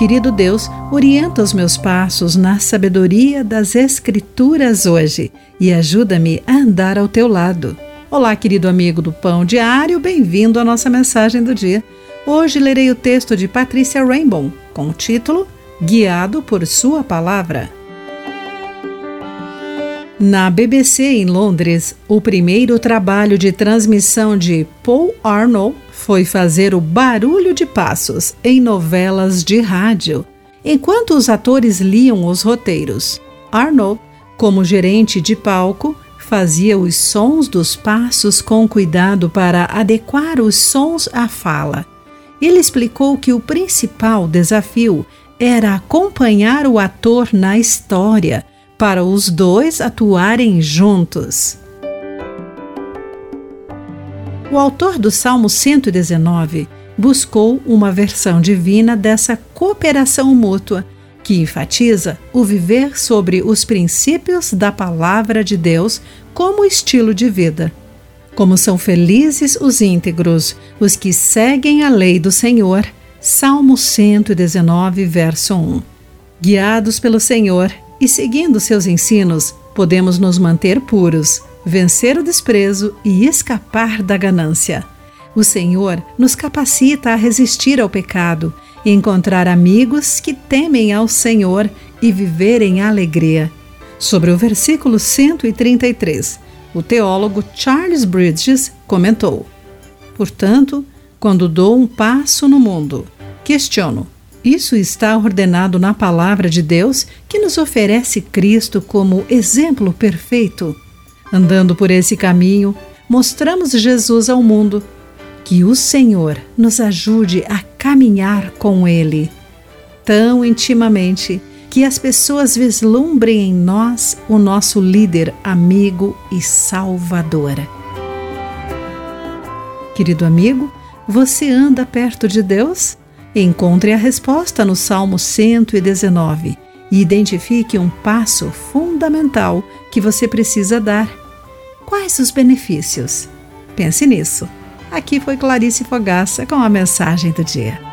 Querido Deus, orienta os meus passos na sabedoria das Escrituras hoje e ajuda-me a andar ao teu lado. Olá, querido amigo do Pão Diário, bem-vindo à nossa mensagem do dia. Hoje lerei o texto de Patrícia Rainbow com o título Guiado por Sua Palavra. Na BBC em Londres, o primeiro trabalho de transmissão de Paul Arnold foi fazer o barulho de passos em novelas de rádio, enquanto os atores liam os roteiros. Arnold, como gerente de palco, fazia os sons dos passos com cuidado para adequar os sons à fala. Ele explicou que o principal desafio era acompanhar o ator na história, para os dois atuarem juntos. O autor do Salmo 119 buscou uma versão divina dessa cooperação mútua, que enfatiza o viver sobre os princípios da palavra de Deus como estilo de vida. Como são felizes os íntegros, os que seguem a lei do Senhor. Salmo 119, verso 1. Guiados pelo Senhor e seguindo seus ensinos, podemos nos manter puros vencer o desprezo e escapar da ganância. O Senhor nos capacita a resistir ao pecado, encontrar amigos que temem ao Senhor e viver em alegria. Sobre o versículo 133, o teólogo Charles Bridges comentou: Portanto, quando dou um passo no mundo, questiono: isso está ordenado na palavra de Deus que nos oferece Cristo como exemplo perfeito? Andando por esse caminho, mostramos Jesus ao mundo. Que o Senhor nos ajude a caminhar com Ele tão intimamente que as pessoas vislumbrem em nós o nosso líder, amigo e salvador. Querido amigo, você anda perto de Deus? Encontre a resposta no Salmo 119 e identifique um passo fundamental que você precisa dar Quais os benefícios? Pense nisso. Aqui foi Clarice Fogaça com a mensagem do dia.